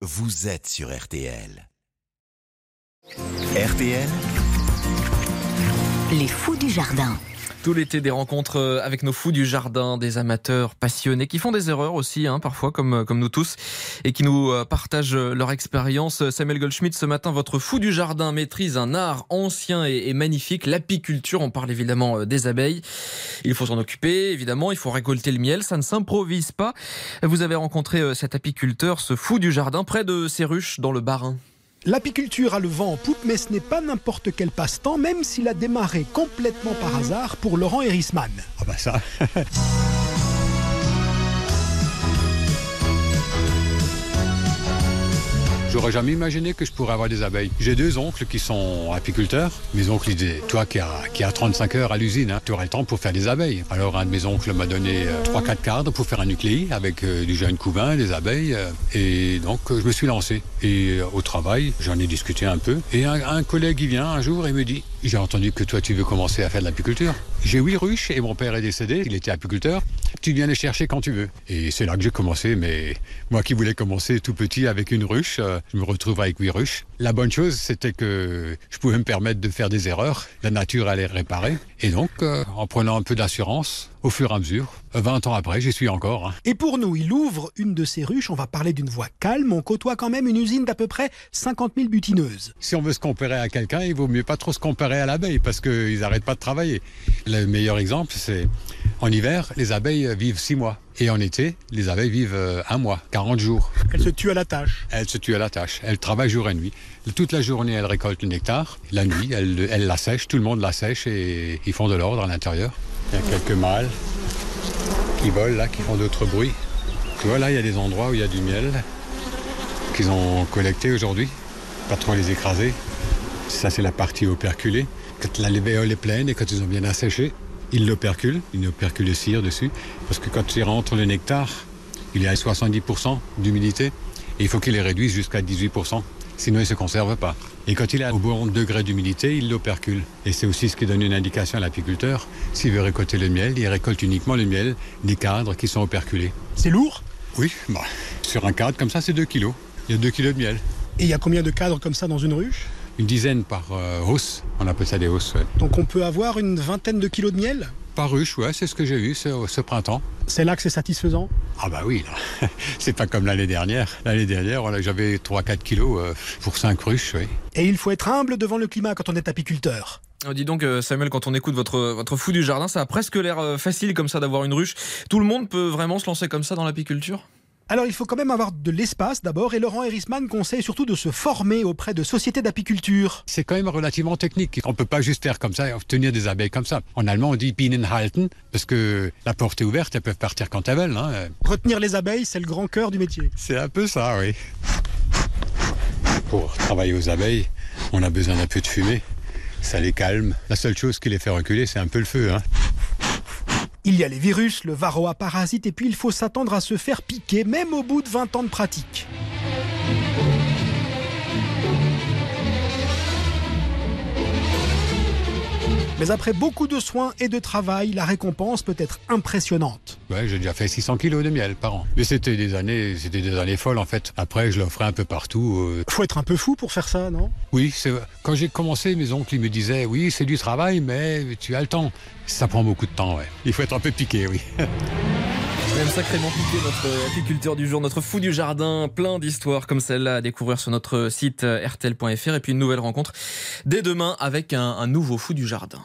vous êtes sur RTL. RTL, Les fous du jardin. Tout l'été, des rencontres euh, avec nos fous du jardin, des amateurs passionnés qui font des erreurs aussi, hein, parfois comme, euh, comme nous tous, et qui nous euh, partagent leur expérience. Samuel Goldschmidt, ce matin, votre fou du jardin maîtrise un art ancien et, magnifique, l'apiculture. On parle évidemment des abeilles. Il faut s'en occuper, évidemment, il faut récolter le miel, ça ne s'improvise pas. Vous avez rencontré cet apiculteur, ce fou du jardin, près de ces ruches dans le Bas-Rhin. L'apiculture a le vent en poupe, mais ce n'est pas n'importe quel passe-temps, même s'il a démarré complètement par hasard pour Laurent Erisman. Ah bah ça J'aurais jamais imaginé que je pourrais avoir des abeilles. J'ai deux oncles qui sont apiculteurs. Mes oncles disaient, toi qui as, qui a 35 heures à l'usine, hein, tu aurais le temps pour faire des abeilles. Alors un de mes oncles m'a donné euh, 3-4 cadres pour faire un nucléi avec euh, du jeune couvain, des abeilles. euh, et donc euh, je me suis lancé. Et euh, au travail, j'en ai discuté un peu. Et un, un collègue il vient un jour et me dit, j'ai entendu que toi tu veux commencer à faire de l'apiculture. J'ai huit ruches et mon père est décédé, il était apiculteur. Tu viens les chercher quand tu veux. Et c'est là que j'ai commencé, mais moi qui voulais commencer tout petit avec une ruche, euh, je me retrouve avec huit ruches. La bonne chose, c'était que je pouvais me permettre de faire des erreurs. La nature allait réparer. Et donc, euh, en prenant un peu d'assurance, au fur et à mesure, euh, 20 ans après, j'y suis encore. hein. Et pour nous, il ouvre une de ses ruches, on va parler d'une voie calme, on côtoie quand même une usine d'à peu près 50 000 butineuses. Si on veut se comparer à quelqu'un, il vaut mieux pas trop se comparer à l'abeille parce qu'ils n'arrêtent pas de travailler. Le meilleur exemple, c'est en hiver, les abeilles vivent six mois. Et en été, les abeilles vivent euh, un mois, 40 jours. Elle se tue à la tâche. Elles se tuent à la tâche. Elles travaillent jour et nuit. Toute la journée, elles récoltent le nectar. La nuit, elles, elles la sèchent. Tout le monde la sèche et ils font de l'ordre à l'intérieur. Il y a quelques mâles qui volent là, qui font d'autres bruits. Tu vois, là, il y a des endroits où il y a du miel qu'ils ont collecté aujourd'hui. Pas trop les écraser. Ça, c'est la partie operculée. Quand la lévéole est pleine et quand ils ont bien asséché, ils l'operculent. Une opercule de cire dessus. Parce que quand il rentre le nectar, il est à 70% d'humidité. Et il faut qu'il les réduise jusqu'à 18%. Sinon, il ne se conserve pas. Et quand il est au bon degré d'humidité, il l'opercule. Et c'est aussi ce qui donne une indication à l'apiculteur. S'il veut récolter le miel, il récolte uniquement le miel des cadres qui sont operculés. C'est lourd? Oui, bah, sur un cadre comme ça, c'est 2 kilos. Il y a 2 kilos de miel. Et il y a combien de cadres comme ça dans une ruche? Une dizaine par euh, hausse. On appelle ça des hausses. ouais. Donc on peut avoir une vingtaine de kilos de miel? Par ruche, ouais, c'est ce que j'ai vu ce, ce printemps. C'est là que c'est satisfaisant? Ah bah oui, là. c'est pas comme l'année dernière. L'année dernière, j'avais 3-4 kilos euh, pour 5 ruches, oui. Et il faut être humble devant le climat quand on est apiculteur. Oh, dis donc, euh, Samuel, quand on écoute votre, votre fou du jardin, ça a presque l'air euh, facile comme ça d'avoir une ruche. Tout le monde peut vraiment se lancer comme ça dans l'apiculture? Alors il faut quand même avoir de l'espace d'abord, et Laurent Erisman conseille surtout de se former auprès de sociétés d'apiculture. C'est quand même relativement technique. On peut pas juste faire comme ça et obtenir des abeilles comme ça. En allemand, on dit Bienenhalten, parce que la porte est ouverte, elles peuvent partir quand elles veulent. hein. Retenir les abeilles, c'est le grand cœur du métier. C'est un peu ça, oui. Pour travailler aux abeilles, on a besoin d'un peu de fumée. Ça les calme. La seule chose qui les fait reculer, c'est un peu le feu. Hein. Il y a les virus, le varroa parasite, et puis il faut s'attendre à se faire piquer, même au bout de 20 ans de pratique. Mais après beaucoup de soins et de travail, la récompense peut être impressionnante. Ouais, j'ai déjà fait 600 kilos de miel par an. Mais c'était des années, c'était des années folles en fait. Après, je l'offrais un peu partout. euh. Faut être un peu fou pour faire ça, non? Oui, c'est quand j'ai commencé, mes oncles ils me disaient, oui, c'est du travail, mais tu as le temps. Ça prend beaucoup de temps, ouais. Il faut être un peu piqué, oui. Même sacrément piqué notre apiculteur du jour, notre fou du jardin, plein d'histoires comme celle-là à découvrir sur notre site euh, rtl.fr et puis une nouvelle rencontre dès demain avec un nouveau fou du jardin.